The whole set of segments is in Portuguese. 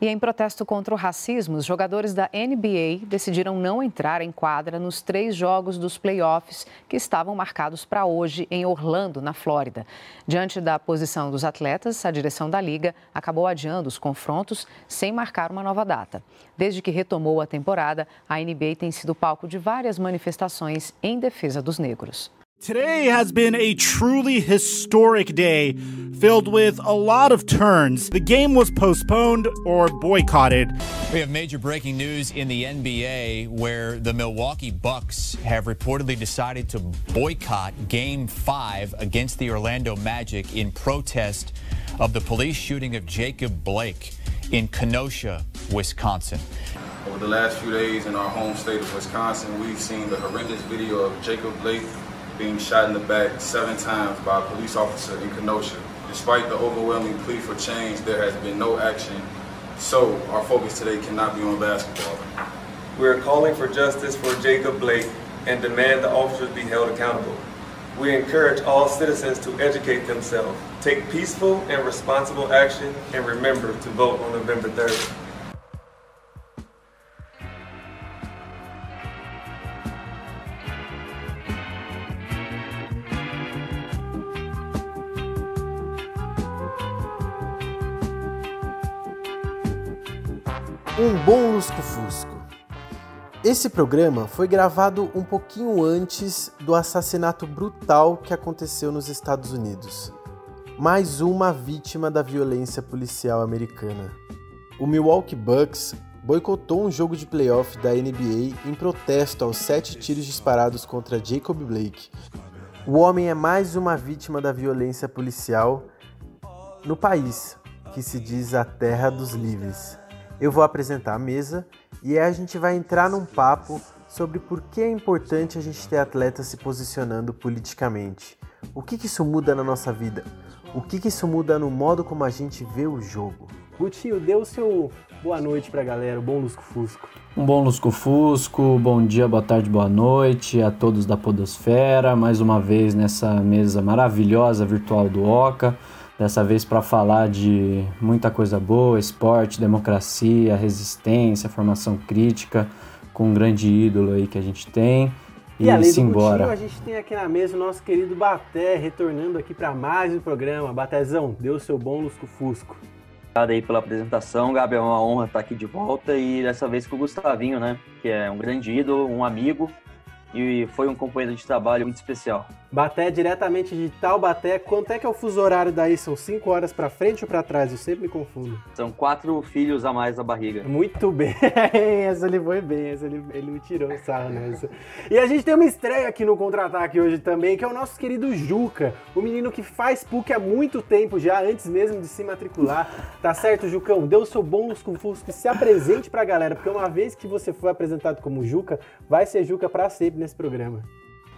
E em protesto contra o racismo, os jogadores da NBA decidiram não entrar em quadra nos três jogos dos playoffs que estavam marcados para hoje em Orlando, na Flórida. Diante da posição dos atletas, a direção da liga acabou adiando os confrontos sem marcar uma nova data. Desde que retomou a temporada, a NBA tem sido palco de várias manifestações em defesa dos negros. Today has been a truly historic day filled with a lot of turns. The game was postponed or boycotted. We have major breaking news in the NBA where the Milwaukee Bucks have reportedly decided to boycott game 5 against the Orlando Magic in protest of the police shooting of Jacob Blake in Kenosha, Wisconsin. Over the last few days in our home state of Wisconsin, we've seen the horrendous video of Jacob Blake being shot in the back seven times by a police officer in Kenosha. Despite the overwhelming plea for change, there has been no action. So our focus today cannot be on basketball. We are calling for justice for Jacob Blake and demand the officers be held accountable. We encourage all citizens to educate themselves, take peaceful and responsible action, and remember to vote on November 3rd. Bom lusco-fusco. Esse programa foi gravado um pouquinho antes do assassinato brutal que aconteceu nos Estados Unidos. Mais uma vítima da violência policial americana. O Milwaukee Bucks boicotou um jogo de playoff da NBA em protesto aos sete tiros disparados contra Jacob Blake. O homem é mais uma vítima da violência policial no país, que se diz a terra dos livres. Eu vou apresentar a mesa e aí a gente vai entrar num papo sobre por que é importante a gente ter atletas se posicionando politicamente. O que, que isso muda na nossa vida? O que, que isso muda no modo como a gente vê o jogo? Gutinho, dê o seu boa noite pra galera, um bom lusco-fusco. Um bom lusco-fusco, bom dia, boa tarde, boa noite a todos da Podosfera. Mais uma vez nessa mesa maravilhosa virtual do Oca dessa vez para falar de muita coisa boa, esporte, democracia, resistência, formação crítica, com um grande ídolo aí que a gente tem. E, e além simbora. Coutinho, a gente tem aqui na mesa o nosso querido Baté, retornando aqui para mais um programa. Batézão, deu seu bom lusco-fusco. Obrigado aí pela apresentação, Gabi, é uma honra estar aqui de volta e dessa vez com o Gustavinho, né, que é um grande ídolo, um amigo e foi um companheiro de trabalho muito especial. Baté diretamente de Taubaté. Quanto é que é o fuso horário daí? São 5 horas para frente ou para trás? Eu sempre me confundo. São quatro filhos a mais na barriga. Muito bem. essa ele foi bem. Essa ele, ele me tirou o sarro nessa. E a gente tem uma estreia aqui no Contra-Ataque hoje também, que é o nosso querido Juca. O menino que faz PUC há muito tempo já, antes mesmo de se matricular. Tá certo, Jucão? Dê o seu bom lusco-fusco e se apresente pra galera, porque uma vez que você foi apresentado como Juca, vai ser Juca para sempre nesse programa.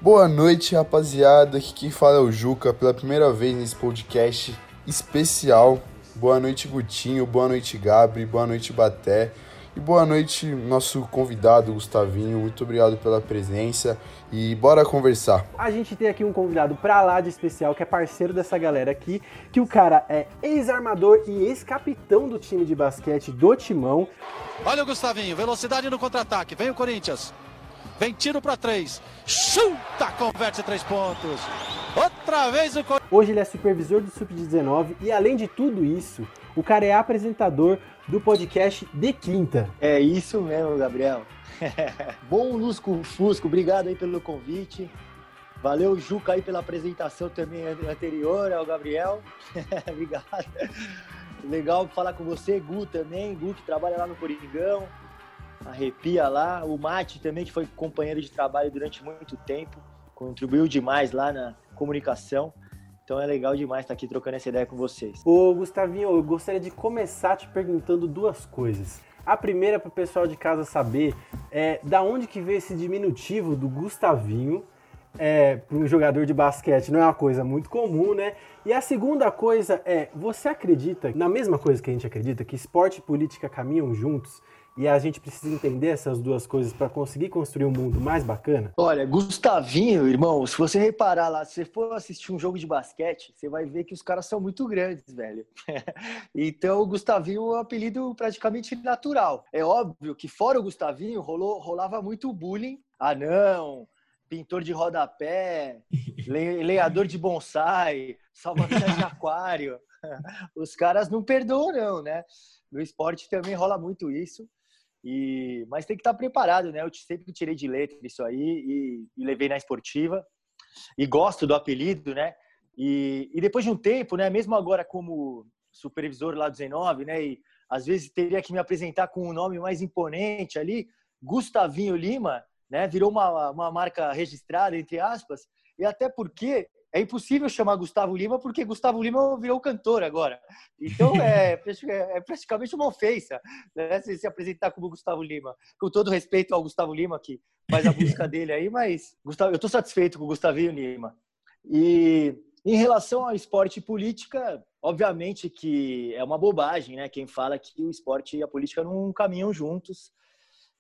Boa noite, rapaziada. Aqui quem fala é o Juca pela primeira vez nesse podcast especial. Boa noite, Gutinho. Boa noite, Gabri. Boa noite, Baté. E boa noite, nosso convidado, Gustavinho. Muito obrigado pela presença e bora conversar. A gente tem aqui um convidado pra lá de especial, que é parceiro dessa galera aqui, que o cara é ex-armador e ex-capitão do time de basquete do Timão. Olha o Gustavinho, velocidade no contra-ataque. Vem o Corinthians. Vem tiro para três. Chuta, converte três pontos. Outra vez o Hoje ele é supervisor do Sub-19 e além de tudo isso, o cara é apresentador do podcast De Quinta. É isso mesmo, Gabriel. Bom Lusco Fusco, obrigado aí pelo convite. Valeu, Juca, aí pela apresentação também anterior ao Gabriel. obrigado. Legal falar com você, Gu também, Gu que trabalha lá no Coringão arrepia lá. O Mate também, que foi companheiro de trabalho durante muito tempo, contribuiu demais lá na comunicação. Então é legal demais estar aqui trocando essa ideia com vocês. Ô, Gustavinho, eu gostaria de começar te perguntando duas coisas. A primeira, para o pessoal de casa saber, é da onde que veio esse diminutivo do Gustavinho é, para um jogador de basquete não é uma coisa muito comum, né? E a segunda coisa é, você acredita na mesma coisa que a gente acredita, que esporte e política caminham juntos? E a gente precisa entender essas duas coisas para conseguir construir um mundo mais bacana? Olha, Gustavinho, irmão, se você reparar lá, se você for assistir um jogo de basquete, você vai ver que os caras são muito grandes, velho. então, o Gustavinho é um apelido praticamente natural. É óbvio que fora o Gustavinho, rolou, rolava muito bullying. Ah, não, pintor de rodapé, lenhador de bonsai, salva-vidas de aquário. Os caras não perdoam, não, né? No esporte também rola muito isso. E, mas tem que estar preparado, né? Eu sempre tirei de letra isso aí e, e levei na esportiva. E gosto do apelido, né? E, e, depois de um tempo, né? Mesmo agora como supervisor lá do 19, né? E às vezes teria que me apresentar com um nome mais imponente ali, Gustavinho Lima né? Virou uma, uma marca registrada, entre aspas, e até porque é impossível chamar Gustavo Lima porque Gustavo Lima virou cantor agora. Então é, é praticamente uma ofensa né? se se apresentar como Gustavo Lima. Com todo respeito ao Gustavo Lima que faz a música dele aí, mas Gustavo, eu estou satisfeito com o Gustavinho Lima. E em relação ao esporte e política, obviamente que é uma bobagem, né? Quem fala que o esporte e a política não caminham juntos,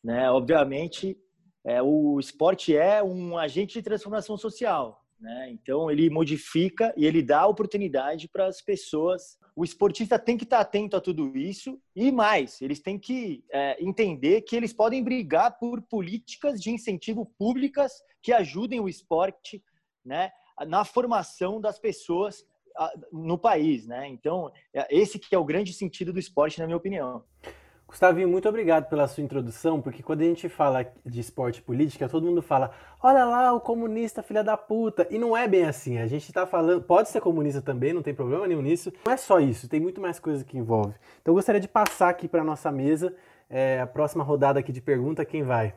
né? Obviamente é, o esporte é um agente de transformação social. Né? Então, ele modifica e ele dá oportunidade para as pessoas. O esportista tem que estar atento a tudo isso e mais, eles têm que é, entender que eles podem brigar por políticas de incentivo públicas que ajudem o esporte né, na formação das pessoas no país. Né? Então, é, esse que é o grande sentido do esporte, na minha opinião. Gustavinho, muito obrigado pela sua introdução, porque quando a gente fala de esporte política, todo mundo fala, olha lá o comunista filha da puta. E não é bem assim. A gente está falando, pode ser comunista também, não tem problema nenhum nisso. Não é só isso, tem muito mais coisa que envolve. Então eu gostaria de passar aqui para nossa mesa é, a próxima rodada aqui de pergunta, quem vai?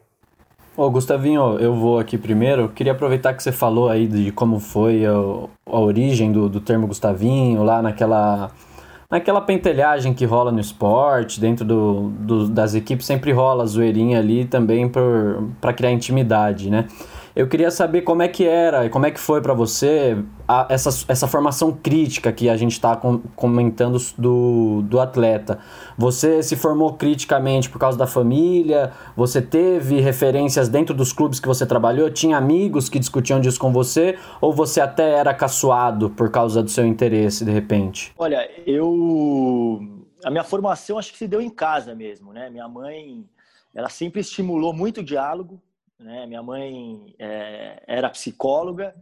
Ô, Gustavinho, eu vou aqui primeiro. Queria aproveitar que você falou aí de como foi a, a origem do, do termo Gustavinho, lá naquela naquela pentelhagem que rola no esporte, dentro do, do das equipes, sempre rola zoeirinha ali também para criar intimidade, né? Eu queria saber como é que era e como é que foi para você a, essa, essa formação crítica que a gente está com, comentando do, do atleta. Você se formou criticamente por causa da família? Você teve referências dentro dos clubes que você trabalhou? Tinha amigos que discutiam disso com você? Ou você até era caçoado por causa do seu interesse, de repente? Olha, eu. A minha formação acho que se deu em casa mesmo, né? Minha mãe, ela sempre estimulou muito o diálogo né? Minha mãe é, era psicóloga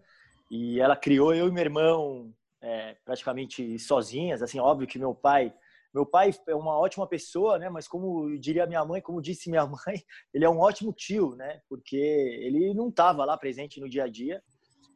e ela criou eu e meu irmão é, praticamente sozinhas. Assim, óbvio que meu pai, meu pai é uma ótima pessoa, né? Mas como diria minha mãe, como disse minha mãe, ele é um ótimo tio, né? Porque ele não estava lá presente no dia a dia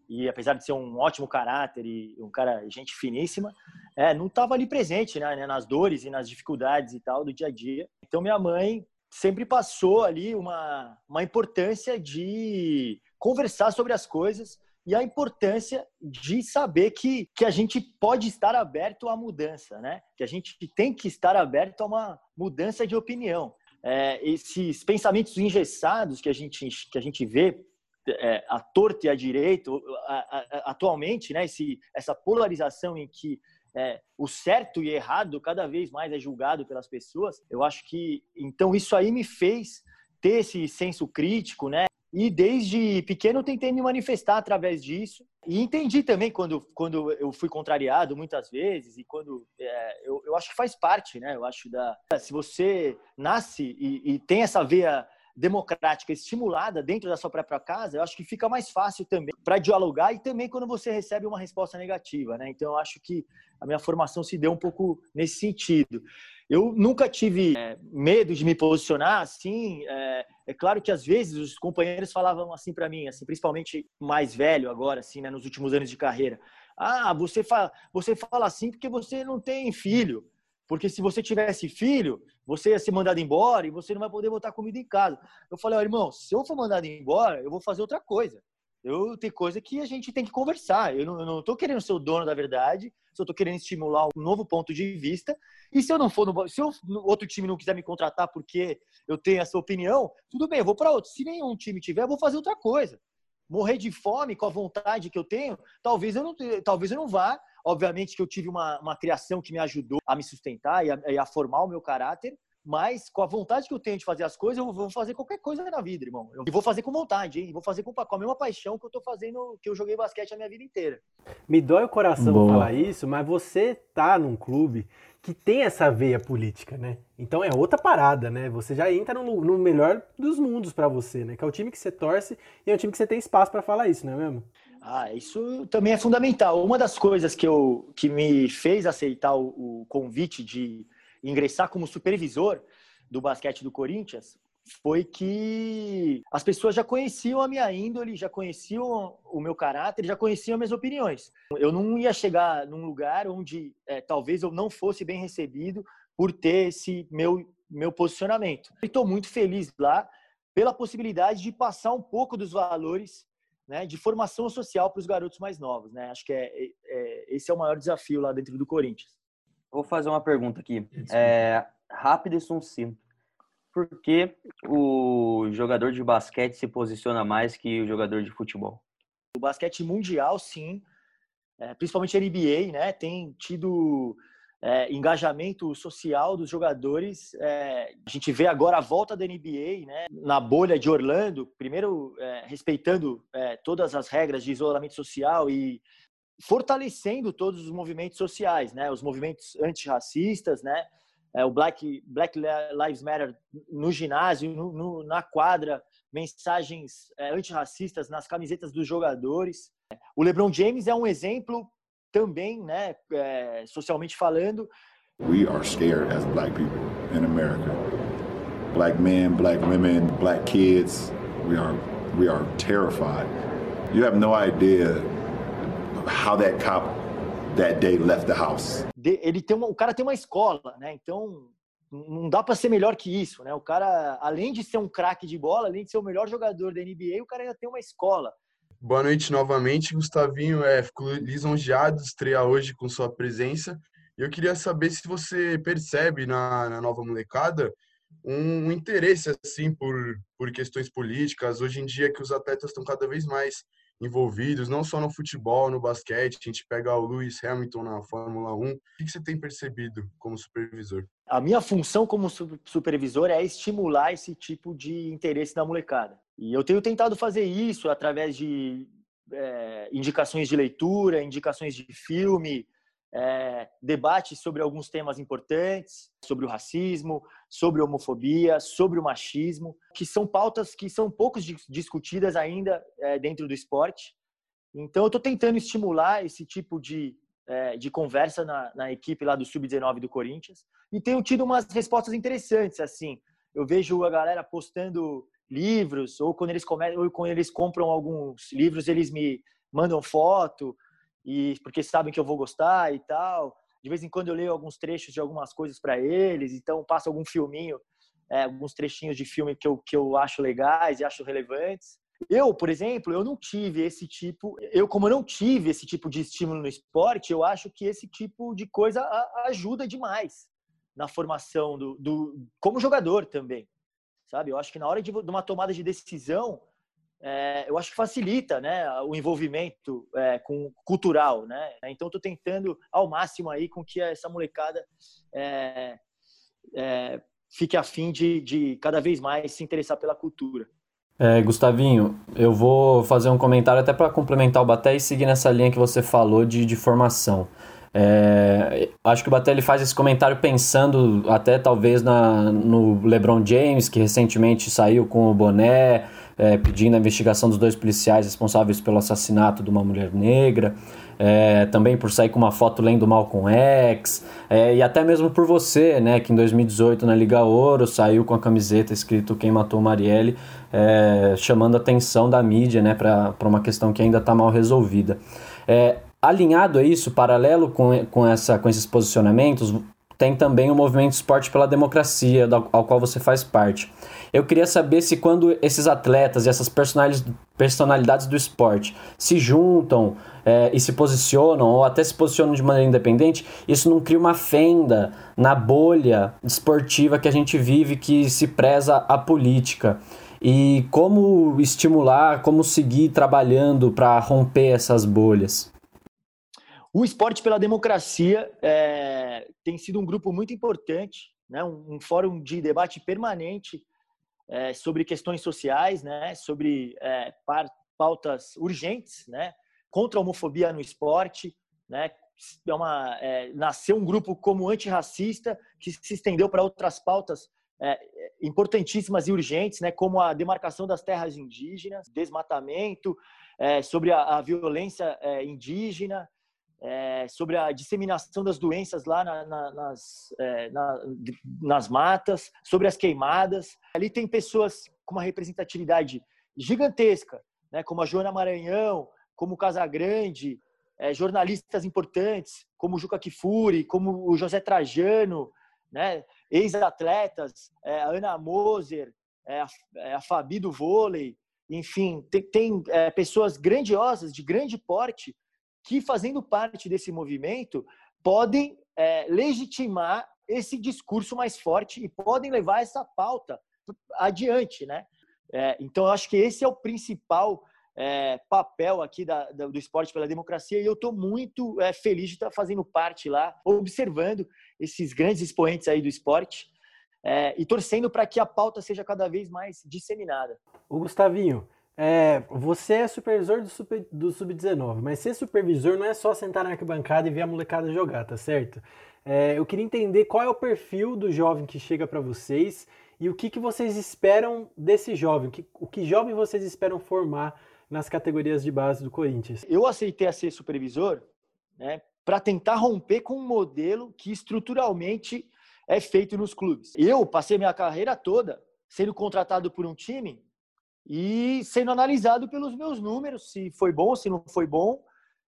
e apesar de ser um ótimo caráter e um cara gente finíssima, é, não estava ali presente, né? Nas dores e nas dificuldades e tal do dia a dia. Então minha mãe sempre passou ali uma, uma importância de conversar sobre as coisas e a importância de saber que, que a gente pode estar aberto à mudança, né? Que a gente tem que estar aberto a uma mudança de opinião. É, esses pensamentos engessados que a gente, que a gente vê é, a torto e a direito, a, a, atualmente, né? Esse, essa polarização em que é, o certo e errado cada vez mais é julgado pelas pessoas, eu acho que então isso aí me fez ter esse senso crítico, né? E desde pequeno eu tentei me manifestar através disso. E entendi também quando, quando eu fui contrariado muitas vezes e quando é, eu, eu acho que faz parte, né? Eu acho da se você nasce e, e tem essa veia democrática estimulada dentro da sua própria casa, eu acho que fica mais fácil também para dialogar e também quando você recebe uma resposta negativa, né? Então eu acho que a minha formação se deu um pouco nesse sentido. Eu nunca tive é, medo de me posicionar assim. É, é, claro que às vezes os companheiros falavam assim para mim, assim, principalmente mais velho agora, assim, né, nos últimos anos de carreira. Ah, você fala, você fala assim porque você não tem filho. Porque se você tivesse filho, você ia ser mandado embora e você não vai poder botar comida em casa. Eu falei, oh, irmão, se eu for mandado embora, eu vou fazer outra coisa. Eu tenho coisa que a gente tem que conversar. Eu não, eu não tô querendo ser o dono da verdade, só tô querendo estimular um novo ponto de vista. E se eu não for no, se o outro time não quiser me contratar porque eu tenho essa opinião, tudo bem, eu vou para outro. Se nenhum time tiver, eu vou fazer outra coisa. Morrer de fome com a vontade que eu tenho, talvez eu não, talvez eu não vá. Obviamente que eu tive uma, uma criação que me ajudou a me sustentar e a, e a formar o meu caráter, mas com a vontade que eu tenho de fazer as coisas, eu vou fazer qualquer coisa na vida, irmão. Eu vou fazer com vontade, hein? Vou fazer com, com a mesma paixão que eu tô fazendo, que eu joguei basquete a minha vida inteira. Me dói o coração Boa. falar isso, mas você tá num clube que tem essa veia política, né? Então é outra parada, né? Você já entra no, no melhor dos mundos para você, né? Que é o time que você torce e é o time que você tem espaço para falar isso, não é mesmo? Ah, isso também é fundamental. Uma das coisas que, eu, que me fez aceitar o, o convite de ingressar como supervisor do basquete do Corinthians foi que as pessoas já conheciam a minha índole, já conheciam o meu caráter, já conheciam as minhas opiniões. Eu não ia chegar num lugar onde é, talvez eu não fosse bem recebido por ter esse meu, meu posicionamento. Estou muito feliz lá pela possibilidade de passar um pouco dos valores né, de formação social para os garotos mais novos. Né? Acho que é, é, é, esse é o maior desafio lá dentro do Corinthians. Vou fazer uma pergunta aqui. É, rápido e sucinto. Por que o jogador de basquete se posiciona mais que o jogador de futebol? O basquete mundial, sim, é, principalmente a NBA, né, tem tido é, engajamento social dos jogadores. É, a gente vê agora a volta da NBA né, na bolha de Orlando, primeiro é, respeitando é, todas as regras de isolamento social e fortalecendo todos os movimentos sociais, né? Os movimentos antirracistas, né? É, o Black, Black Lives Matter no ginásio, no, no, na quadra, mensagens é, antirracistas nas camisetas dos jogadores. O LeBron James é um exemplo também, né? É, socialmente falando. We are scared as black people in America. Black men, black women, black kids. We are, we are terrified. You have no idea how that cop that day left the house. Ele tem uma, o cara tem uma escola, né? Então não dá para ser melhor que isso, né? O cara, além de ser um craque de bola, além de ser o melhor jogador da NBA, o cara ainda tem uma escola. Boa noite novamente, Gustavinho. É, fico lisonjeado de estrear hoje com sua presença. Eu queria saber se você percebe na, na nova molecada um, um interesse assim por, por questões políticas. Hoje em dia que os atletas estão cada vez mais envolvidos, não só no futebol, no basquete. A gente pega o Lewis Hamilton na Fórmula 1. O que você tem percebido como supervisor? A minha função como supervisor é estimular esse tipo de interesse da molecada. E eu tenho tentado fazer isso através de é, indicações de leitura, indicações de filme, é, debates sobre alguns temas importantes, sobre o racismo, sobre a homofobia, sobre o machismo, que são pautas que são poucos discutidas ainda é, dentro do esporte. Então, eu estou tentando estimular esse tipo de, é, de conversa na, na equipe lá do Sub-19 do Corinthians e tenho tido umas respostas interessantes, assim. Eu vejo a galera postando livros, ou quando eles, come... ou quando eles compram alguns livros, eles me mandam foto, e porque sabem que eu vou gostar e tal. De vez em quando eu leio alguns trechos de algumas coisas para eles, então passo algum filminho, é, alguns trechinhos de filme que eu, que eu acho legais e acho relevantes. Eu, por exemplo, eu não tive esse tipo, eu como não tive esse tipo de estímulo no esporte, eu acho que esse tipo de coisa ajuda demais na formação do, do como jogador também, sabe? Eu acho que na hora de, de uma tomada de decisão, é, eu acho que facilita né, o envolvimento é, com, cultural. Né? Então, estou tentando ao máximo aí com que essa molecada é, é, fique afim de, de cada vez mais se interessar pela cultura. É, Gustavinho, eu vou fazer um comentário até para complementar o Baté e seguir nessa linha que você falou de, de formação. É, acho que o Batelli faz esse comentário pensando até talvez na, no LeBron James, que recentemente saiu com o boné, é, pedindo a investigação dos dois policiais responsáveis pelo assassinato de uma mulher negra, é, também por sair com uma foto lendo Malcolm X, é, e até mesmo por você, né, que em 2018 na Liga Ouro saiu com a camiseta escrito Quem Matou Marielle, é, chamando a atenção da mídia né, para uma questão que ainda está mal resolvida. É, alinhado a isso, paralelo com, com, essa, com esses posicionamentos, tem também o movimento Esporte pela Democracia, ao qual você faz parte. Eu queria saber se quando esses atletas e essas personalidades do esporte se juntam é, e se posicionam, ou até se posicionam de maneira independente, isso não cria uma fenda na bolha esportiva que a gente vive, que se preza a política. E como estimular, como seguir trabalhando para romper essas bolhas? O Esporte pela Democracia é, tem sido um grupo muito importante, né? um, um fórum de debate permanente é, sobre questões sociais, né? sobre é, pautas urgentes, né? contra a homofobia no esporte. Né? É uma, é, nasceu um grupo como antirracista que se estendeu para outras pautas é, importantíssimas e urgentes, né? como a demarcação das terras indígenas, desmatamento, é, sobre a, a violência indígena, é, sobre a disseminação das doenças lá na, na, nas, é, na, nas matas, sobre as queimadas. Ali tem pessoas com uma representatividade gigantesca, né, como a Joana Maranhão, como o Casagrande, é, jornalistas importantes, como o Juca Kifuri, como o José Trajano, né, ex-atletas, é, a Ana Moser, é, a, é, a Fabi do vôlei, enfim, tem, tem pessoas grandiosas, de grande porte, que, fazendo parte desse movimento, podem é, legitimar esse discurso mais forte e podem levar essa pauta adiante, né? É, então, eu acho que esse é o principal é, papel aqui da, da, do Esporte pela Democracia e eu estou muito é, feliz de estar fazendo parte lá, observando esses grandes expoentes aí do esporte é, e torcendo para que a pauta seja cada vez mais disseminada. O Gustavinho, é, você é supervisor do, super, do Sub-19, mas ser supervisor não é só sentar na arquibancada e ver a molecada jogar, tá certo? É, eu queria entender qual é o perfil do jovem que chega para vocês e o que, que vocês esperam desse jovem, o que, o que jovem vocês esperam formar nas categorias de base do Corinthians. Eu aceitei a ser supervisor né, para tentar romper com um modelo que estruturalmente é feito nos clubes. Eu passei minha carreira toda sendo contratado por um time e sendo analisado pelos meus números, se foi bom, se não foi bom,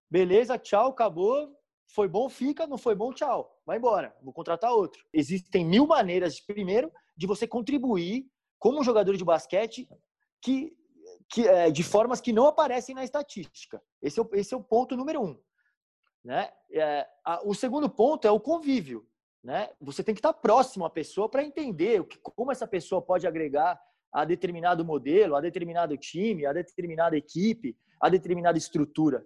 beleza, tchau, acabou, foi bom, fica, não foi bom, tchau, vai embora, vou contratar outro. Existem mil maneiras, primeiro, de você contribuir como jogador de basquete que, que é, de formas que não aparecem na estatística. Esse é o, esse é o ponto número um. Né? É, a, o segundo ponto é o convívio. Né? Você tem que estar próximo à pessoa para entender o que, como essa pessoa pode agregar a determinado modelo, a determinado time, a determinada equipe, a determinada estrutura.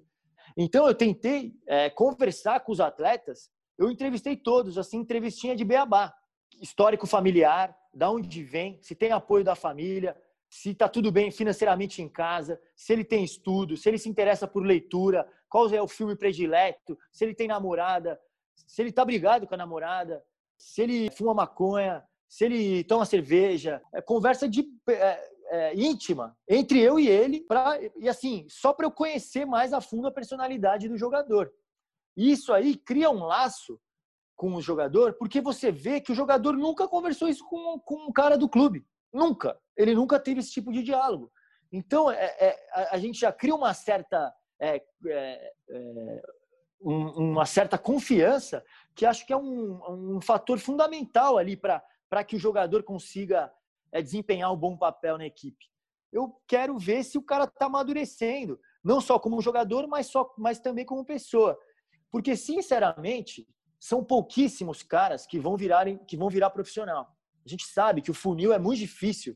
Então eu tentei é, conversar com os atletas, eu entrevistei todos, assim, entrevistinha de beabá, histórico familiar, da onde vem, se tem apoio da família, se está tudo bem financeiramente em casa, se ele tem estudo, se ele se interessa por leitura, qual é o filme predileto, se ele tem namorada, se ele está brigado com a namorada, se ele fuma maconha, se ele toma cerveja, é conversa de é, é, íntima entre eu e ele, pra, e assim, só para eu conhecer mais a fundo a personalidade do jogador. Isso aí cria um laço com o jogador, porque você vê que o jogador nunca conversou isso com, com um cara do clube. Nunca. Ele nunca teve esse tipo de diálogo. Então, é, é, a, a, gente já cria uma certa, é, é, é um, uma certa confiança que acho que é um, um fator fundamental ali para para que o jogador consiga é, desempenhar um bom papel na equipe. Eu quero ver se o cara está amadurecendo, não só como jogador, mas, só, mas também como pessoa. Porque, sinceramente, são pouquíssimos caras que vão, virarem, que vão virar profissional. A gente sabe que o funil é muito difícil.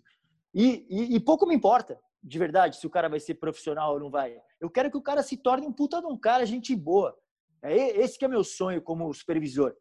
E, e, e, pouco me importa, de verdade, se o cara vai ser profissional ou não vai. Eu quero que o cara se torne um puta de um cara, gente boa. É esse que é meu sonho como supervisor.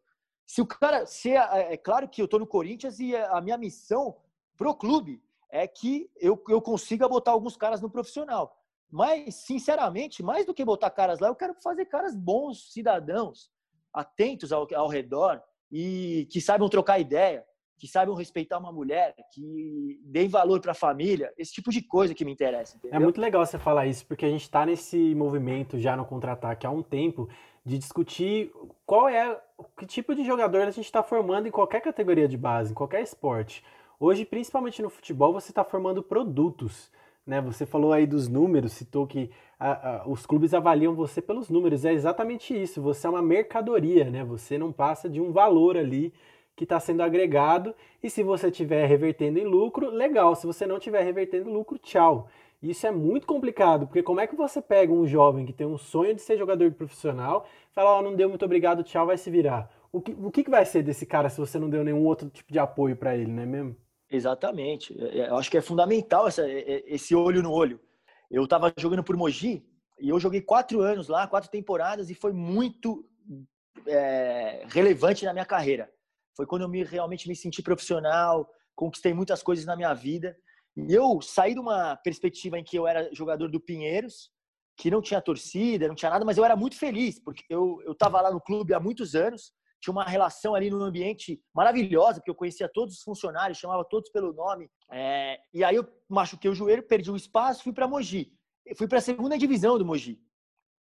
Se o cara. Se é, é, claro que eu estou no Corinthians e a minha missão pro clube é que eu, eu consiga botar alguns caras no profissional. Mas, sinceramente, mais do que botar caras lá, eu quero fazer caras bons cidadãos, atentos ao, ao redor e que saibam trocar ideia, que saibam respeitar uma mulher, que deem valor para a família, esse tipo de coisa que me interessa. Entendeu? É muito legal você falar isso, porque a gente está nesse movimento já no contra-ataque há um tempo de discutir qual é que tipo de jogador a gente está formando em qualquer categoria de base, em qualquer esporte. Hoje, principalmente no futebol, você está formando produtos. né? Você falou aí dos números, citou que a, a, os clubes avaliam você pelos números. É exatamente isso. Você é uma mercadoria, né? Você não passa de um valor ali que está sendo agregado. E se você estiver revertendo em lucro, legal. Se você não estiver revertendo lucro, tchau. Isso é muito complicado, porque como é que você pega um jovem que tem um sonho de ser jogador de profissional, fala, ó, oh, não deu muito obrigado, tchau, vai se virar. O que, o que vai ser desse cara se você não deu nenhum outro tipo de apoio para ele, não é mesmo? Exatamente. É, é, eu acho que é fundamental essa, esse olho no olho. Eu estava jogando por Mogi e eu joguei quatro anos lá, quatro temporadas, e foi muito é, relevante na minha carreira. Foi quando eu me, realmente me senti profissional, conquistei muitas coisas na minha vida. E eu saí de uma perspectiva em que eu era jogador do Pinheiros, que não tinha torcida, não tinha nada, mas eu era muito feliz, porque eu estava lá no clube há muitos anos, tinha uma relação ali no ambiente maravilhosa, porque eu conhecia todos os funcionários, chamava todos pelo nome. É, e aí eu machuquei o joelho, perdi o espaço, fui para Mogi. fui para a segunda divisão do Mogi.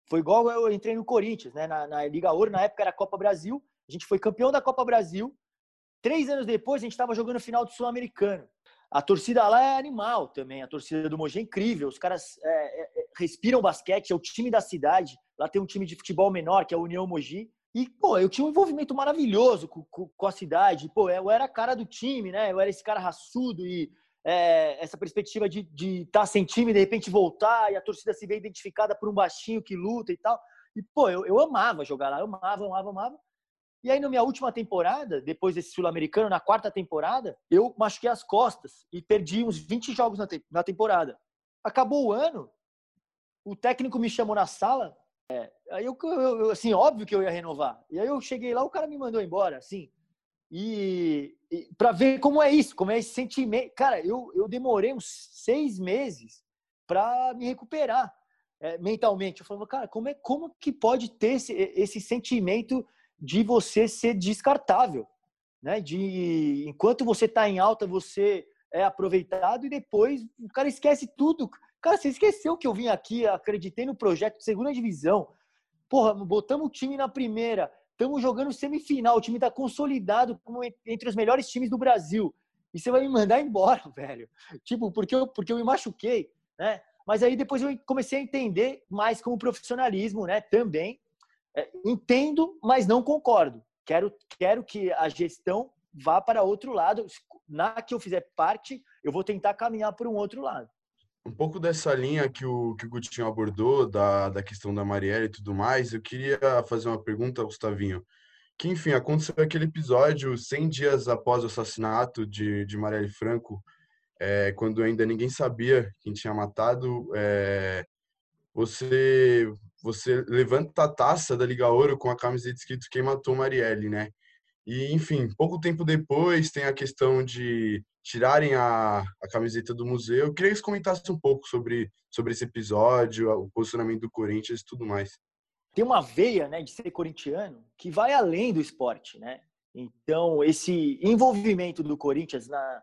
Foi igual eu entrei no Corinthians, né? Na, na, Liga Ouro, na época era Copa Brasil. A gente foi campeão da Copa Brasil. Três anos depois, a gente estava jogando final do Sul-Americano. A torcida lá é animal também. A torcida do Mogi é incrível. Os caras é, é, é respiram basquete, é o time da cidade. Lá tem um time de futebol menor, que é a União Mogi. E, pô, eu tinha um envolvimento maravilhoso com, com, com, a cidade. Pô, eu era a cara do time, né? Eu era esse cara raçudo e é, essa perspectiva de estar tá sem time de repente voltar e a torcida se vê identificada por um baixinho que luta e tal. E, pô, eu, eu amava jogar lá, eu amava, amava, amava. E aí, na minha última temporada, depois desse Sul-Americano, na quarta temporada, eu machuquei as costas e perdi uns 20 jogos na, te na temporada. Acabou o ano, o técnico me chamou na sala é, aí eu, eu, assim, óbvio que eu ia renovar. E aí eu cheguei lá, o cara me mandou embora, assim. E, e para ver como é isso, como é esse sentimento. Cara, eu, eu demorei uns seis meses para me recuperar é, mentalmente. Eu falava, cara, como é como que pode ter esse, esse sentimento de você ser descartável, né? De enquanto você está em alta, você é aproveitado e depois o cara esquece tudo. Cara, você esqueceu que eu vim aqui, acreditei no projeto de segunda divisão. Porra, botamos o time na primeira, estamos jogando semifinal, o time está consolidado como entre os melhores times do Brasil. E você vai me mandar embora, velho. Tipo, porque eu, porque eu me machuquei, né? Mas aí depois eu comecei a entender mais como profissionalismo, né? Também. É, entendo, mas não concordo. Quero, quero que a gestão vá para outro lado. Na que eu fizer parte, eu vou tentar caminhar para um outro lado um pouco dessa linha que o, que o Gutinho abordou, da, da questão da Marielle e tudo mais, eu queria fazer uma pergunta, Gustavinho. Que, enfim, aconteceu aquele episódio 100 dias após o assassinato de, de Marielle Franco, é, quando ainda ninguém sabia quem tinha matado. É, você, você levanta a taça da Liga Ouro com a camiseta escrito quem matou Marielle, né? E, enfim, pouco tempo depois tem a questão de tirarem a, a camiseta do museu. Eu queria que você comentasse um pouco sobre, sobre esse episódio, o posicionamento do Corinthians e tudo mais. Tem uma veia né, de ser corintiano que vai além do esporte, né? Então, esse envolvimento do Corinthians na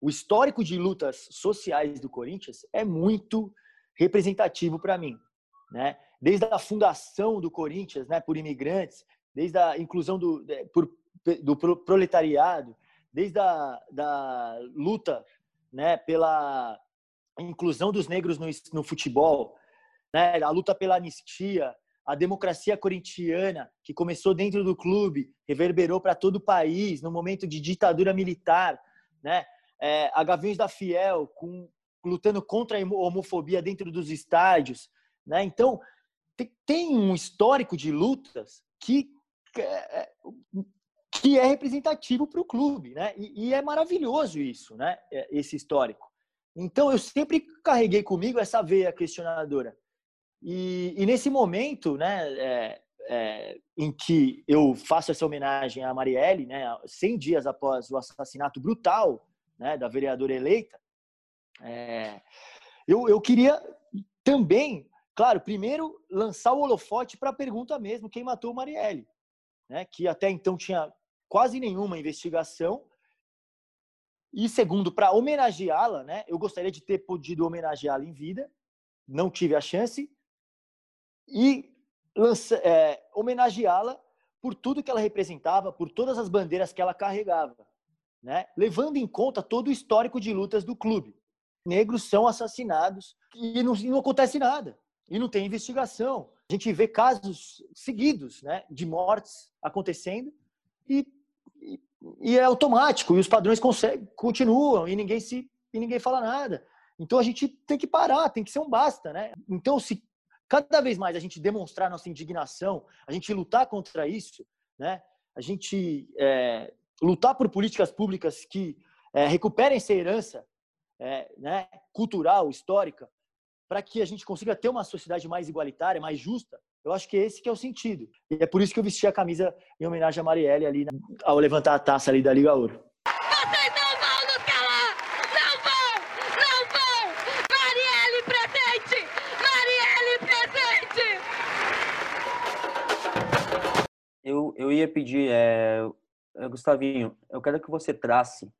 o histórico de lutas sociais do Corinthians é muito representativo para mim, né? Desde a fundação do Corinthians, né, por imigrantes, desde a inclusão do por, do proletariado, desde a da luta né, pela inclusão dos negros no, no futebol, né, a luta pela anistia, a democracia corintiana, que começou dentro do clube, reverberou para todo o país no momento de ditadura militar, né? É, a Gaviões da Fiel, com, lutando contra a homofobia dentro dos estádios. Né? Então, tem um histórico de lutas que é, é, que é representativo para o clube, né? E, e, é maravilhoso isso, né? É, esse histórico. Então eu sempre carreguei comigo essa veia questionadora. E, e nesse momento, né, é, é, em que eu faço essa homenagem a Marielle, né, 100 dias após o assassinato brutal, né, da vereadora eleita, é, eu, eu queria também, claro, primeiro lançar o holofote para a pergunta mesmo, quem matou Marielle? Né, que até então tinha quase nenhuma investigação. E segundo, para homenageá-la, né? Eu gostaria de ter podido homenageá-la em vida, não tive a chance. E é, homenageá-la por tudo que ela representava, por todas as bandeiras que ela carregava, né? Levando em conta todo o histórico de lutas do clube. Negros são assassinados e não, e não acontece nada. E não tem investigação. A gente vê casos seguidos né, de mortes acontecendo e, e, e é automático. E os padrões continuam e ninguém, se, e ninguém fala nada. Então a gente tem que parar, tem que ser um basta. Né? Então, se cada vez mais a gente demonstrar nossa indignação, a gente lutar contra isso, né? a gente é, lutar por políticas públicas que é, recuperem essa herança é, né, cultural, histórica, para que a gente consiga ter uma sociedade mais igualitária, mais justa. Eu acho que esse que é o sentido. E é por isso que eu vesti a camisa em homenagem a Marielle ali ao levantar a taça ali da Liga Ouro. Vocês não vão nos calar! Não vão! Não vão! Marielle presente! Marielle presente! Eu, eu ia pedir, é, Gustavinho, eu quero que você trace,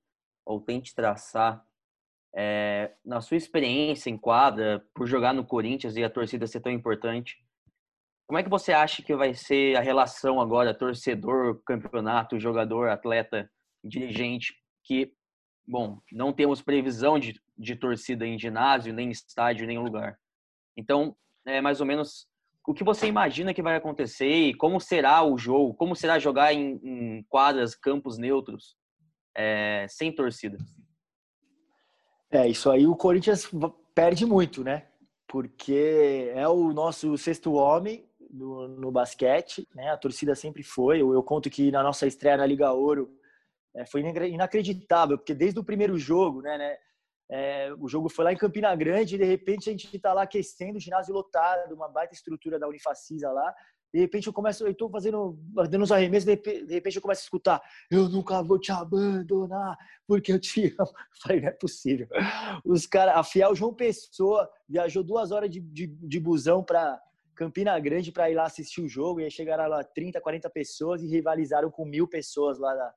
ou tente traçar, é, na sua experiência em quadra, por jogar no Corinthians e a torcida ser tão importante, como é que você acha que vai ser a relação agora, torcedor, campeonato, jogador, atleta, dirigente, que, bom, não temos previsão de, de torcida em ginásio, nem estádio, nem lugar. Então, é mais ou menos o que você imagina que vai acontecer e como será o jogo, como será jogar em, em quadras, campos neutros, é, sem torcida? É, isso aí o Corinthians perde muito, né? Porque é o nosso sexto homem no, no basquete, né? A torcida sempre foi. Eu, eu conto que na nossa estreia na Liga Ouro é, foi inacreditável, porque desde o primeiro jogo, né, né é, o jogo foi lá em Campina Grande e de repente a gente está lá aquecendo, ginásio lotado, uma baita estrutura da Unifacisa lá, de repente eu começo, eu estou fazendo, dando os arremessos, de repente eu começo a escutar, eu nunca vou te abandonar, porque eu te amo. Eu falei, não é possível. Os caras, a Fiel João Pessoa viajou duas horas de, de, de busão para Campina Grande para ir lá assistir o jogo, e aí chegaram lá 30, 40 pessoas e rivalizaram com mil pessoas lá da,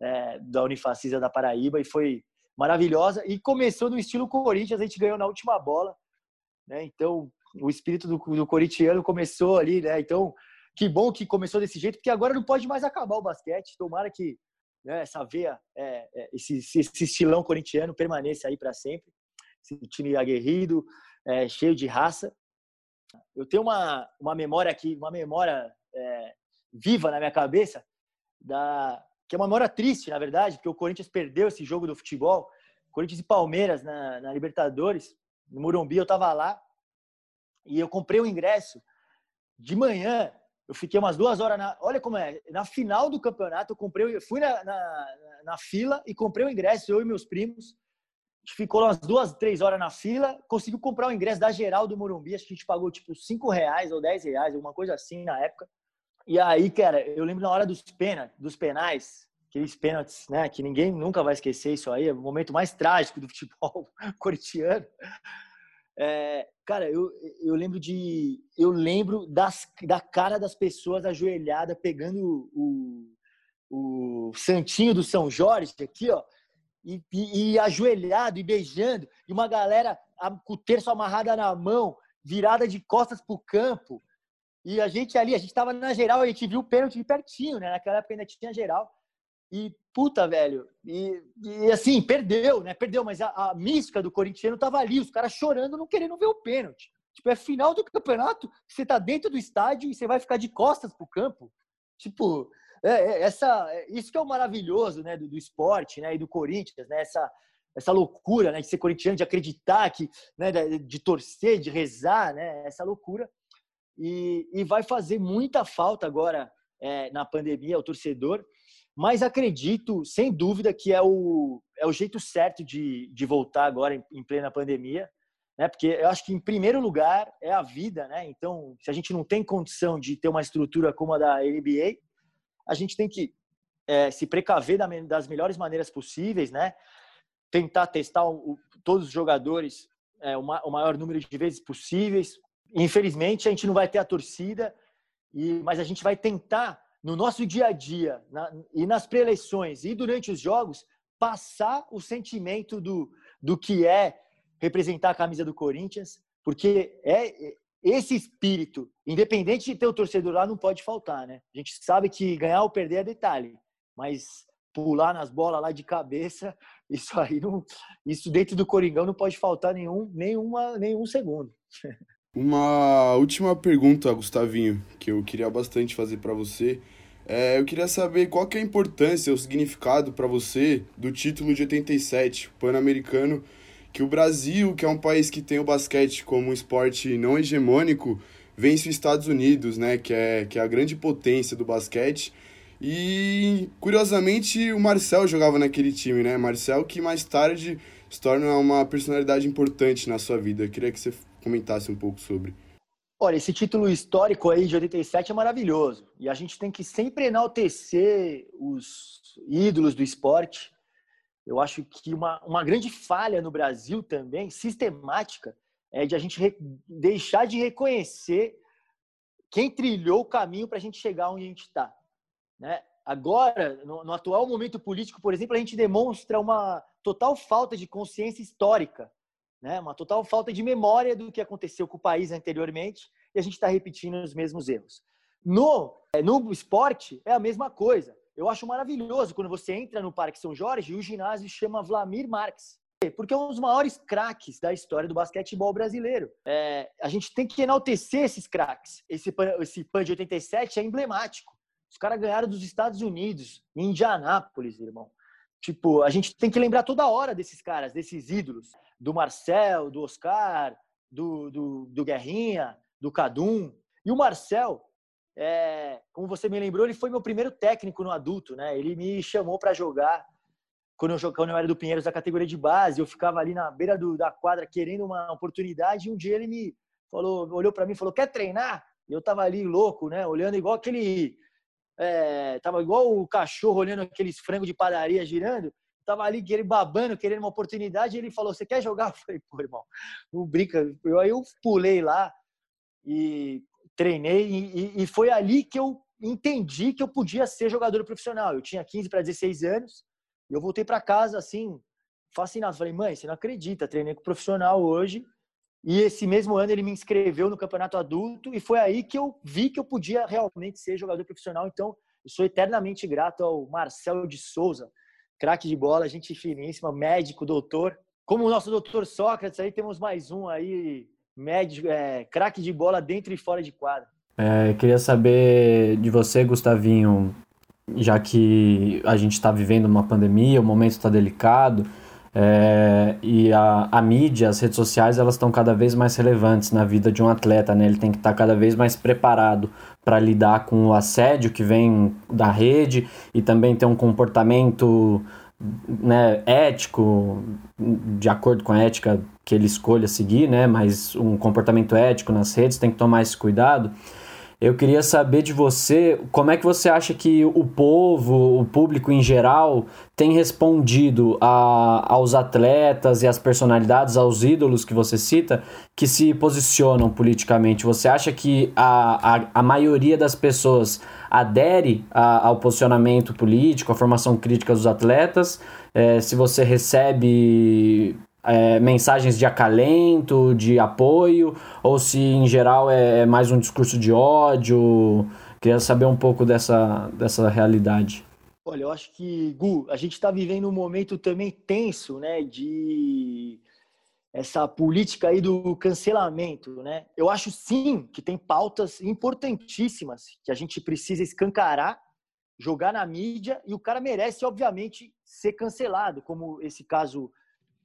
é, da Unifacisa da Paraíba, e foi maravilhosa. E começou no estilo Corinthians, a gente ganhou na última bola, né? Então, o espírito do, do corintiano começou ali, né? Então, que bom que começou desse jeito, porque agora não pode mais acabar o basquete. Tomara que né, essa veia, é, é, esse, esse, estilão corintiano permaneça aí para sempre. Esse time aguerrido, é, cheio de raça. Eu tenho uma, uma memória aqui, uma memória é, viva na minha cabeça, da, que é uma memória triste, na verdade, porque o Corinthians perdeu esse jogo do futebol. Corinthians e Palmeiras na, na Libertadores, no Morumbi, eu estava lá e eu comprei o ingresso de manhã. Eu fiquei umas duas horas na. Olha como é. Na final do campeonato, eu comprei. Eu fui na, na, na fila e comprei o ingresso, eu e meus primos. A gente ficou umas duas, três horas na fila, conseguiu comprar o ingresso da geral do Morumbi. Acho que a gente pagou tipo cinco reais ou dez reais, alguma coisa assim na época. E aí, cara, eu lembro na hora dos pena, dos penais, aqueles pênaltis, né? Que ninguém nunca vai esquecer isso aí, é o momento mais trágico do futebol corintiano. É, cara, eu, eu lembro de. Eu lembro das, da cara das pessoas ajoelhada pegando o, o santinho do São Jorge aqui, ó, e, e, e ajoelhado e beijando, e uma galera com o terço amarrada na mão, virada de costas pro campo. E a gente ali, a gente tava na geral, a gente viu o pênalti pertinho, né? Naquela época ainda tinha geral. E, puta, velho, e, e assim, perdeu, né? Perdeu, mas a, a mística do corintiano tava ali, os caras chorando, não querendo ver o pênalti. Tipo, é final do campeonato, você tá dentro do estádio e você vai ficar de costas pro campo. Tipo, é, é, essa, é, isso que é o maravilhoso, né, do, do, esporte, né, e do Corinthians, né, essa, essa loucura, né, de ser corintiano, de acreditar que, né, de, de torcer, de rezar, né, essa loucura. E, e vai fazer muita falta agora é, na pandemia o torcedor mas acredito, sem dúvida, que é o, é o jeito certo de, de voltar agora em, em plena pandemia, né? Porque eu acho que, em primeiro lugar, é a vida, né? Então, se a gente não tem condição de ter uma estrutura como a da NBA, a gente tem que é, se precaver das melhores maneiras possíveis, né? Tentar testar o, todos os jogadores é, o, o maior número de vezes possíveis. Infelizmente, a gente não vai ter a torcida, e, mas a gente vai tentar no nosso dia a dia na, e nas pré-eleições e durante os jogos, passar o sentimento do, do que é representar a camisa do Corinthians, porque é esse espírito, independente de ter o torcedor lá, não pode faltar, né? A gente sabe que ganhar ou perder é detalhe, mas pular nas bolas lá de cabeça. Isso aí não, isso dentro do Coringão não pode faltar nenhum, nenhuma, nenhum segundo. Uma última pergunta, Gustavinho, que eu queria bastante fazer para você. É, eu queria saber qual que é a importância, o significado para você do título de 87, Pan-Americano, que o Brasil, que é um país que tem o basquete como um esporte não hegemônico, vence os Estados Unidos, né, que é, que é a grande potência do basquete. E, curiosamente, o Marcel jogava naquele time, né? Marcel que mais tarde se torna uma personalidade importante na sua vida. Eu queria que você comentasse um pouco sobre. Olha, esse título histórico aí de 87 é maravilhoso. E a gente tem que sempre enaltecer os ídolos do esporte. Eu acho que uma, uma grande falha no Brasil também, sistemática, é de a gente deixar de reconhecer quem trilhou o caminho para a gente chegar onde a gente está. Né? Agora, no, no, atual momento político, por exemplo, a gente demonstra uma total falta de consciência histórica, né? uma total falta de memória do que aconteceu com o país anteriormente e a gente está repetindo os mesmos erros. No, é, no esporte, é a mesma coisa. Eu acho maravilhoso quando você entra no Parque São Jorge e o ginásio chama Vlamir Marques. Porque é um dos maiores craques da história do basquetebol brasileiro. É, a gente tem que enaltecer esses craques. Esse, esse PAN de 87 é emblemático. Os caras ganharam dos Estados Unidos, em Indianápolis, irmão. Tipo, a gente tem que lembrar toda hora desses caras, desses ídolos. Do Marcel, do Oscar, do, do, do Guerrinha, do Cadum. E o Marcel, é, como você me lembrou, ele foi meu primeiro técnico no adulto, né? Ele me chamou para jogar quando eu, quando eu era do Pinheiros da categoria de base. Eu ficava ali na beira do, da quadra querendo uma oportunidade. E um dia ele me falou, olhou para mim e falou: Quer treinar? E eu tava ali louco, né? Olhando igual aquele é, tava igual o cachorro olhando aqueles frangos de padaria girando, tava ali querendo babando, querendo uma oportunidade, ele falou: Você quer jogar? Eu falei: Pô, irmão, não brinca. Eu, aí eu pulei lá e treinei, e, e foi ali que eu entendi que eu podia ser jogador profissional. Eu tinha 15 para 16 anos, eu voltei para casa assim, fascinado. Falei: Mãe, você não acredita, treinei com profissional hoje e esse mesmo ano ele me inscreveu no campeonato adulto e foi aí que eu vi que eu podia realmente ser jogador profissional. Então, eu sou eternamente grato ao Marcelo de Souza, craque de bola, gente finíssima, médico, doutor. Como o nosso doutor Sócrates, aí temos mais um aí, médico, é, craque de bola dentro e fora de quadra. É, queria saber de você, Gustavinho, já que a gente está vivendo uma pandemia, o momento está delicado. É, e a, a mídia, as redes sociais, elas estão cada vez mais relevantes na vida de um atleta, né? Ele tem que estar tá cada vez mais preparado para lidar com o assédio que vem da rede e também ter um comportamento né, ético, de acordo com a ética que ele escolha seguir, né? Mas um comportamento ético nas redes tem que tomar esse cuidado. Eu queria saber de você como é que você acha que o povo, o público em geral, tem respondido a, aos atletas e às personalidades, aos ídolos que você cita, que se posicionam politicamente. Você acha que a, a, a maioria das pessoas adere a, ao posicionamento político, à formação crítica dos atletas? É, se você recebe é, mensagens de acalento, de apoio, ou se em geral é, é mais um discurso de ódio. Queria saber um pouco dessa, dessa realidade. Olha, eu acho que, Gu, a gente está vivendo um momento também tenso, né, de essa política aí do cancelamento, né? Eu acho sim que tem pautas importantíssimas que a gente precisa escancarar, jogar na mídia e o cara merece, obviamente, ser cancelado, como esse caso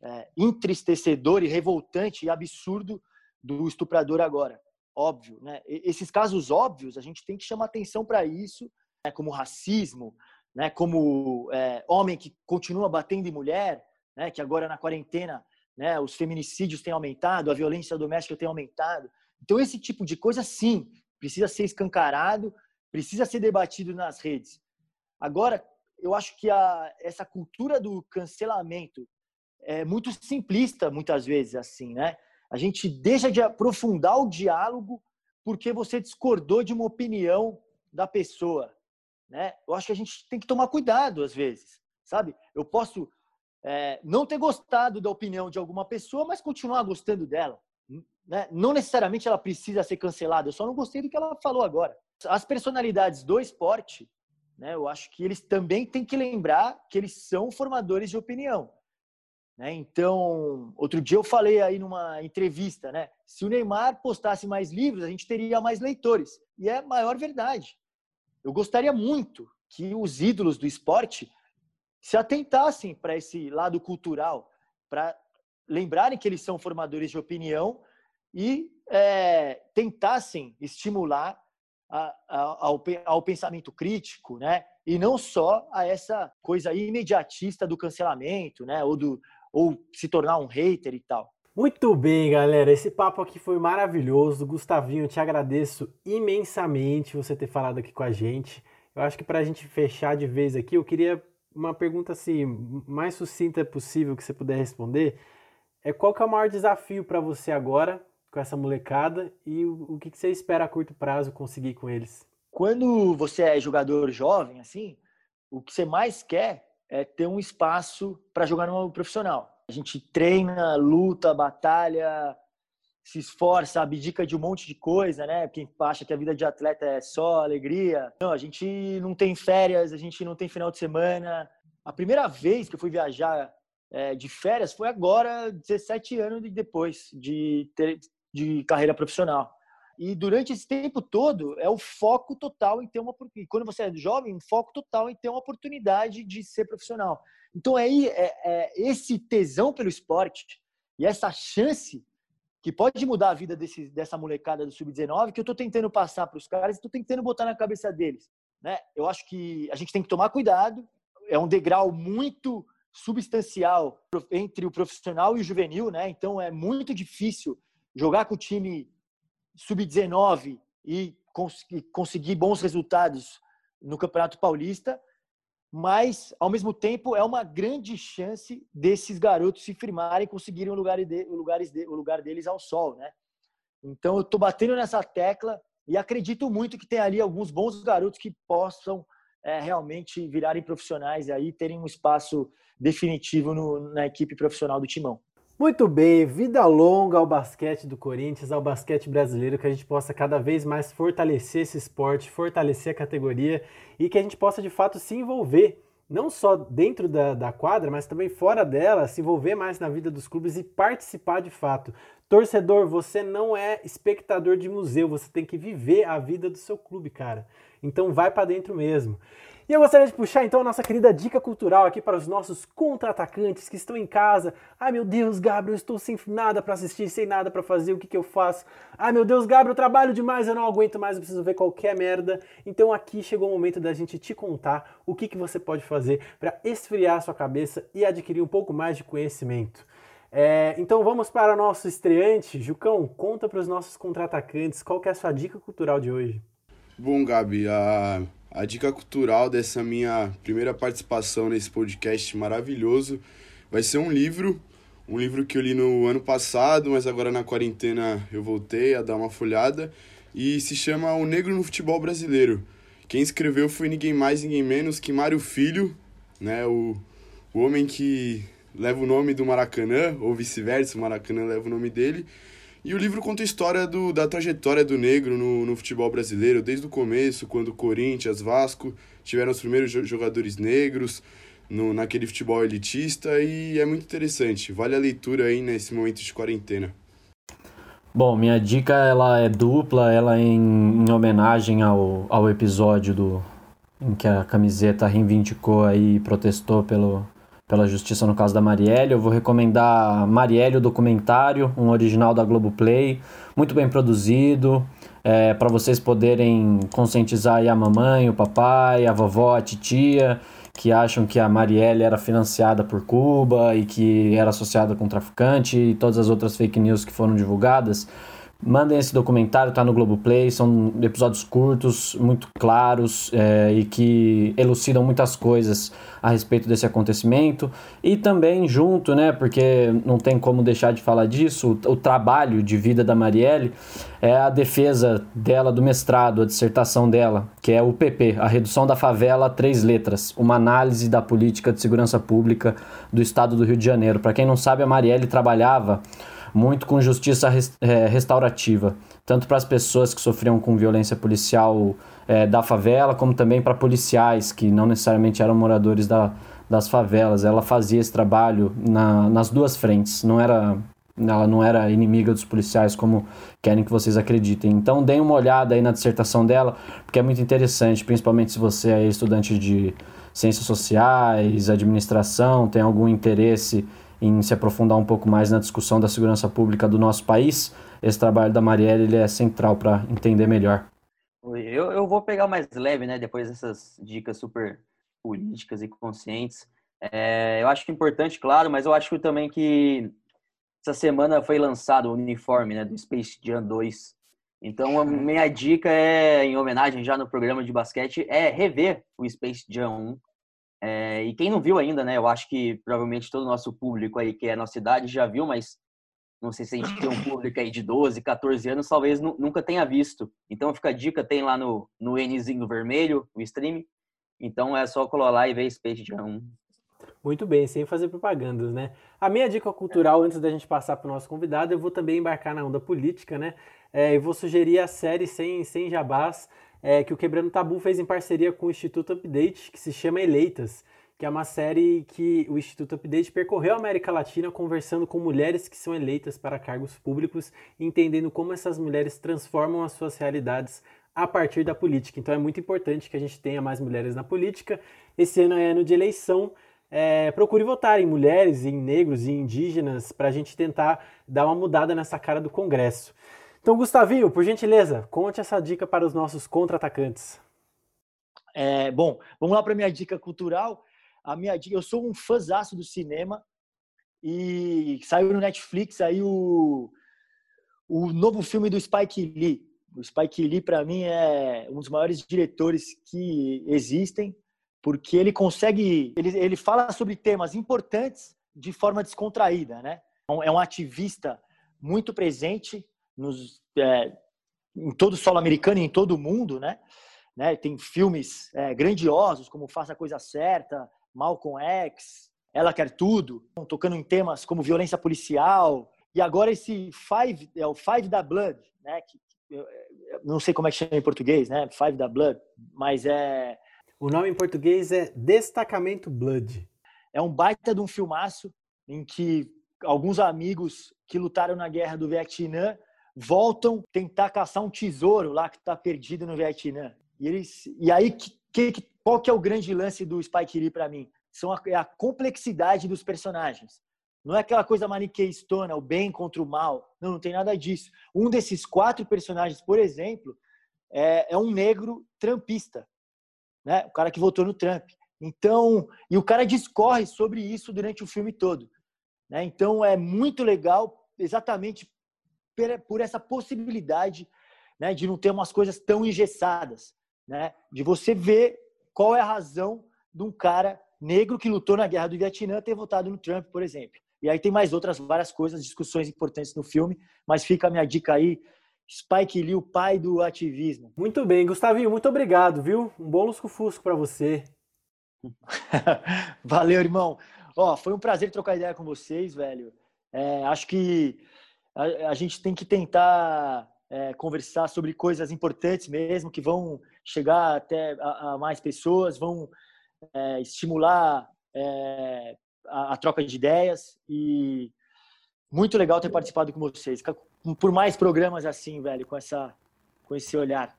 é, entristecedor e revoltante e absurdo do estuprador agora. Óbvio, né? Esses casos óbvios, a gente tem que chamar atenção para isso, né? como racismo, né? como é, homem que continua batendo em mulher, né? que agora na quarentena né? os feminicídios têm aumentado, a violência doméstica tem aumentado. Então, esse tipo de coisa, sim, precisa ser escancarado, precisa ser debatido nas redes. Agora, eu acho que a, essa cultura do cancelamento é muito simplista muitas vezes assim, né? A gente deixa de aprofundar o diálogo porque você discordou de uma opinião da pessoa, né? Eu acho que a gente tem que tomar cuidado às vezes, sabe? Eu posso é, não ter gostado da opinião de alguma pessoa, mas continuar gostando dela. Né? Não necessariamente ela precisa ser cancelada. Eu só não gostei do que ela falou agora. As personalidades do esporte Né? Eu acho que eles também têm que lembrar que eles são formadores de opinião. Né? Então, outro dia eu falei aí numa entrevista, né? Se o Neymar postasse mais livros, a gente teria mais leitores. E é a maior verdade. Eu gostaria muito que os ídolos do esporte se atentassem para esse lado cultural, para lembrarem que eles são formadores de opinião e é, tentassem estimular a, a, ao, ao pensamento crítico, né? E não só a essa coisa imediatista do cancelamento, né? Ou, do, ou se tornar um hater e tal. Muito bem, galera. Esse papo aqui foi maravilhoso. Gustavinho, eu te agradeço imensamente você ter falado aqui com a gente. Eu acho que para a gente fechar de vez aqui, eu queria uma pergunta assim, mais sucinta possível que você puder responder. É qual que é o maior desafio para você agora com essa molecada e o, o que, que você espera a curto prazo conseguir com eles? Quando você é jogador jovem, assim, o que você mais quer é ter um espaço para jogar no profissional. A gente treina, luta, batalha, se esforça, abdica de um monte de coisa, né? Quem acha que a vida de atleta é só alegria. Não, a gente não tem férias, a gente não tem final de semana. A primeira vez que eu fui viajar é, de férias foi agora, 17 anos depois de ter, de carreira profissional. E durante esse tempo todo é o foco total em ter uma e quando você é jovem, foco total em ter uma oportunidade de ser profissional. Então aí é, é esse tesão pelo esporte e essa chance que pode mudar a vida desse, dessa molecada do sub-19 que eu estou tentando passar para os caras, estou tentando botar na cabeça deles. Né? Eu acho que a gente tem que tomar cuidado. É um degrau muito substancial entre o profissional e o juvenil, né? Então é muito difícil jogar com o time sub-19 e cons conseguir bons resultados no Campeonato Paulista, mas ao mesmo tempo é uma grande chance desses garotos se firmarem e conseguirem o lugar, de, o, lugares de, o lugar deles ao sol, né? Então eu estou batendo nessa tecla e acredito muito que tem ali alguns bons garotos que possam é, realmente virarem profissionais e aí terem um espaço definitivo no, na equipe profissional do Timão. Muito bem, vida longa ao basquete do Corinthians, ao basquete brasileiro, que a gente possa cada vez mais fortalecer esse esporte, fortalecer a categoria e que a gente possa de fato se envolver, não só dentro da, da quadra, mas também fora dela, se envolver mais na vida dos clubes e participar de fato. Torcedor, você não é espectador de museu, você tem que viver a vida do seu clube, cara. Então vai para dentro mesmo. E eu gostaria de puxar então a nossa querida dica cultural aqui para os nossos contra-atacantes que estão em casa. Ai meu Deus, Gabriel, eu estou sem nada para assistir, sem nada para fazer, o que, que eu faço? Ai meu Deus, Gabriel, eu trabalho demais, eu não aguento mais, eu preciso ver qualquer merda. Então aqui chegou o momento da gente te contar o que, que você pode fazer para esfriar sua cabeça e adquirir um pouco mais de conhecimento. É, então vamos para o nosso estreante. Jucão, conta para os nossos contra-atacantes qual que é a sua dica cultural de hoje. Bom, Gabi, a a dica cultural dessa minha primeira participação nesse podcast maravilhoso vai ser um livro, um livro que eu li no ano passado, mas agora na quarentena eu voltei a dar uma folhada, e se chama O Negro no Futebol Brasileiro. Quem escreveu foi ninguém mais, ninguém menos que Mário Filho, né, o, o homem que leva o nome do Maracanã, ou vice-versa, o Maracanã leva o nome dele, e o livro conta a história do, da trajetória do negro no, no futebol brasileiro, desde o começo, quando Corinthians, Vasco tiveram os primeiros jogadores negros no, naquele futebol elitista, e é muito interessante. Vale a leitura aí nesse momento de quarentena. Bom, minha dica ela é dupla, ela é em, em homenagem ao, ao episódio do, em que a camiseta reivindicou aí e protestou pelo, pela justiça no caso da Marielle. Eu vou recomendar Marielle, o documentário, um original da Globoplay, muito bem produzido, é, para vocês poderem conscientizar a mamãe, o papai, a vovó, a titia, que acham que a Marielle era financiada por Cuba e que era associada com traficante e todas as outras fake news que foram divulgadas. Mandem esse documentário, tá no Globoplay, são episódios curtos, muito claros é, e que elucidam muitas coisas a respeito desse acontecimento. E também junto, né, porque não tem como deixar de falar disso, o, o trabalho de vida da Marielle é a defesa dela do mestrado, a dissertação dela, que é o PP, a redução da favela a três letras, uma análise da política de segurança pública do estado do Rio de Janeiro. Para quem não sabe, a Marielle trabalhava muito com justiça é, restaurativa, tanto para as pessoas que sofriam com violência policial é, da favela, como também para policiais que não necessariamente eram moradores da, das favelas. Ela fazia esse trabalho na, nas duas frentes, não era ela não era inimiga dos policiais como querem que vocês acreditem. Então deem uma olhada aí na dissertação dela, porque é muito interessante, principalmente se você é estudante de ciências sociais, administração, tem algum interesse em se aprofundar um pouco mais na discussão da segurança pública do nosso país. Esse trabalho da Marielle ele é central para entender melhor. Eu, eu vou pegar mais leve, né, depois dessas dicas super políticas e conscientes. É, eu acho é importante, claro, mas eu acho também que essa semana foi lançado o uniforme né, do Space Jam 2. Então, a minha dica é, em homenagem já no programa de basquete, é rever o Space Jam 1. É, e quem não viu ainda, né? Eu acho que provavelmente todo o nosso público aí, que é a nossa idade, já viu, mas não sei se a gente tem um público aí de 12, 14 anos, talvez nunca tenha visto. Então, fica a dica, tem lá no, no Nzinho vermelho, o stream. Então, é só colar lá e ver Space Jam 1. Muito bem, sem fazer propagandas, né? A minha dica cultural, antes da gente passar para o nosso convidado, eu vou também embarcar na onda política, né? É, eu vou sugerir a série Sem, sem Jabás, é, que o Quebrando Tabu fez em parceria com o Instituto Update, que se chama Eleitas, que é uma série que o Instituto Update percorreu a América Latina conversando com mulheres que são eleitas para cargos públicos, entendendo como essas mulheres transformam as suas realidades a partir da política. Então é muito importante que a gente tenha mais mulheres na política. Esse ano é ano de eleição é, procure votar em mulheres, em negros e indígenas para a gente tentar dar uma mudada nessa cara do Congresso. Então, Gustavinho, por gentileza, conte essa dica para os nossos contra-atacantes. É, bom, vamos lá para a minha dica cultural. A minha dica, eu sou um fãzaço do cinema e saiu no Netflix aí o, o novo filme do Spike Lee. O Spike Lee, para mim, é um dos maiores diretores que existem porque ele consegue, ele, ele fala sobre temas importantes de forma descontraída, né? É um ativista muito presente nos, é, em todo o solo americano e em todo o mundo, né? né? Tem filmes é, grandiosos como Faça a Coisa Certa, Malcolm X, Ela Quer Tudo, tocando em temas como violência policial. E agora esse Five, é o Five da Blood, né? Que, eu, eu não sei como é que chama em português, né? Five da Blood, mas é o nome em português é Destacamento Blood. É um baita de um filmaço em que alguns amigos que lutaram na guerra do Vietnã voltam tentar caçar um tesouro lá que está perdido no Vietnã. E, eles, e aí, que, que, qual que é o grande lance do Spike Lee para mim? São a, é a complexidade dos personagens. Não é aquela coisa maniqueistona, o bem contra o mal. Não, não tem nada disso. Um desses quatro personagens, por exemplo, é, é um negro trampista né? O cara que votou no Trump. Então, e o cara discorre sobre isso durante o filme todo, né? Então é muito legal, exatamente por essa possibilidade, né, de não ter umas coisas tão engessadas, né? De você ver qual é a razão de um cara negro que lutou na guerra do Vietnã ter votado no Trump, por exemplo. E aí tem mais outras várias coisas, discussões importantes no filme, mas fica a minha dica aí Spike Lee, o pai do ativismo. Muito bem, Gustavinho, muito obrigado, viu? Um bom lusco-fusco para você. Valeu, irmão. Ó, foi um prazer trocar ideia com vocês, velho. É, acho que a, a, gente tem que tentar é, conversar sobre coisas importantes mesmo, que vão chegar até a, a mais pessoas, vão é, estimular é, a, a troca de ideias e muito legal ter participado com vocês por mais programas assim, velho, com, essa, com esse olhar.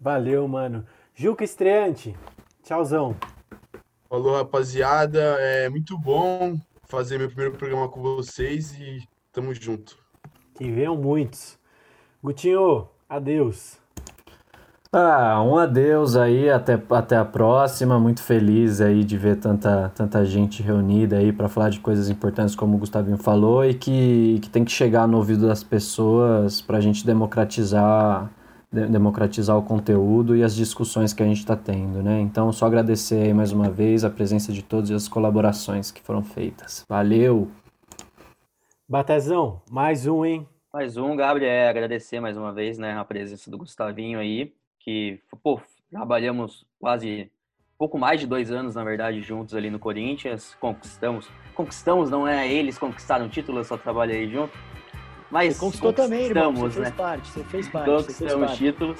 Valeu, mano. Juca Estreante, tchauzão. Falou, rapaziada. É muito bom fazer meu primeiro programa com vocês e tamo junto. Que venham muitos. Gutinho, adeus. Ah, um adeus aí, até, até a próxima. Muito feliz aí de ver tanta, tanta gente reunida aí para falar de coisas importantes, como o Gustavinho falou, e que, que tem que chegar no ouvido das pessoas para a gente democratizar, de, democratizar o conteúdo e as discussões que a gente está tendo, né? Então, só agradecer aí mais uma vez a presença de todos e as colaborações que foram feitas. Valeu! Batezão, mais um, hein? Mais um, Gabriel, é, agradecer mais uma vez, né, a presença do Gustavinho aí que pô, trabalhamos quase pouco mais de dois anos, na verdade, juntos ali no Corinthians. Conquistamos, conquistamos, não é eles conquistaram o título, eu só trabalhei junto. Mas você conquistou também, irmão. Você fez né? parte, você fez parte. Conquistamos fez títulos.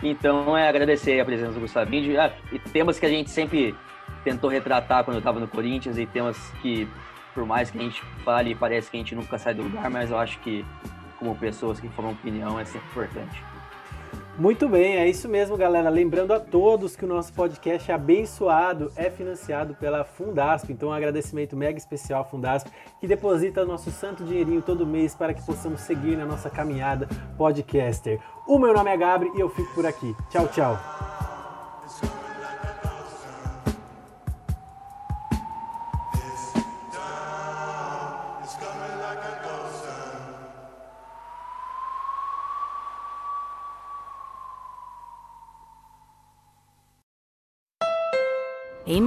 Então é agradecer a presença do Gustavinho. Ah, e temas que a gente sempre tentou retratar quando eu estava no Corinthians e temas que, por mais que a gente fale, parece que a gente nunca sai do lugar, mas eu acho que, como pessoas que formam opinião, é sempre importante. Muito bem, é isso mesmo, galera. Lembrando a todos que o nosso podcast é abençoado é financiado pela Fundasp. Então, um agradecimento mega especial à Fundasp, que deposita nosso santo dinheirinho todo mês para que possamos seguir na nossa caminhada podcaster. O meu nome é Gabri e eu fico por aqui. Tchau, tchau.